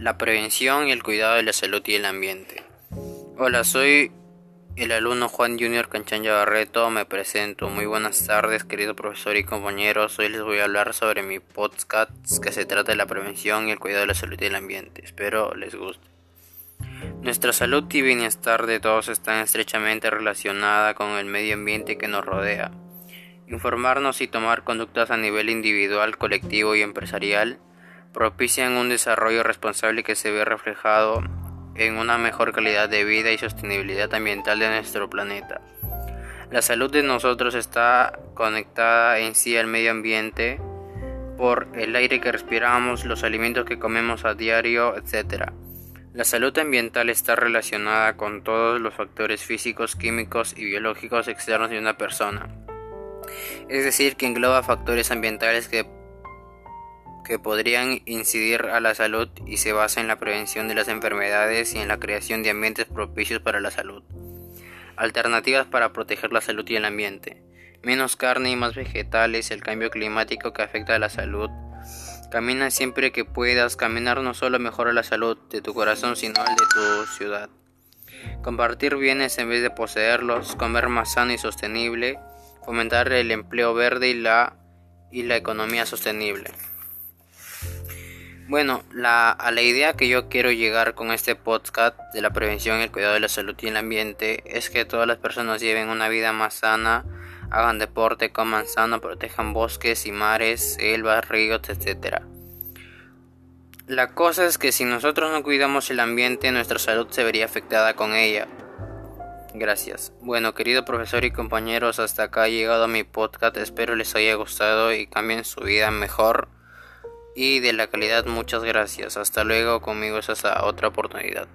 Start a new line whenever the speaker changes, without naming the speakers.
la prevención y el cuidado de la salud y el ambiente. Hola, soy el alumno Juan Junior Canchanya Barreto. Me presento. Muy buenas tardes, querido profesor y compañeros. Hoy les voy a hablar sobre mi podcast que se trata de la prevención y el cuidado de la salud y el ambiente. Espero les guste. Nuestra salud y bienestar de todos están estrechamente relacionada con el medio ambiente que nos rodea. Informarnos y tomar conductas a nivel individual, colectivo y empresarial propician un desarrollo responsable que se ve reflejado en una mejor calidad de vida y sostenibilidad ambiental de nuestro planeta. La salud de nosotros está conectada en sí al medio ambiente por el aire que respiramos, los alimentos que comemos a diario, etc. La salud ambiental está relacionada con todos los factores físicos, químicos y biológicos externos de una persona. Es decir, que engloba factores ambientales que que podrían incidir a la salud y se basa en la prevención de las enfermedades y en la creación de ambientes propicios para la salud. Alternativas para proteger la salud y el ambiente. Menos carne y más vegetales, el cambio climático que afecta a la salud. Camina siempre que puedas, caminar no solo mejora la salud de tu corazón, sino el de tu ciudad. Compartir bienes en vez de poseerlos, comer más sano y sostenible, fomentar el empleo verde y la, y la economía sostenible. Bueno, la, a la idea que yo quiero llegar con este podcast de la prevención y el cuidado de la salud y el ambiente es que todas las personas lleven una vida más sana, hagan deporte, coman sano, protejan bosques y mares, selvas, ríos, etc. La cosa es que si nosotros no cuidamos el ambiente, nuestra salud se vería afectada con ella. Gracias. Bueno, querido profesor y compañeros, hasta acá ha llegado mi podcast. Espero les haya gustado y cambien su vida mejor y de la calidad muchas gracias. Hasta luego, conmigo es hasta otra oportunidad.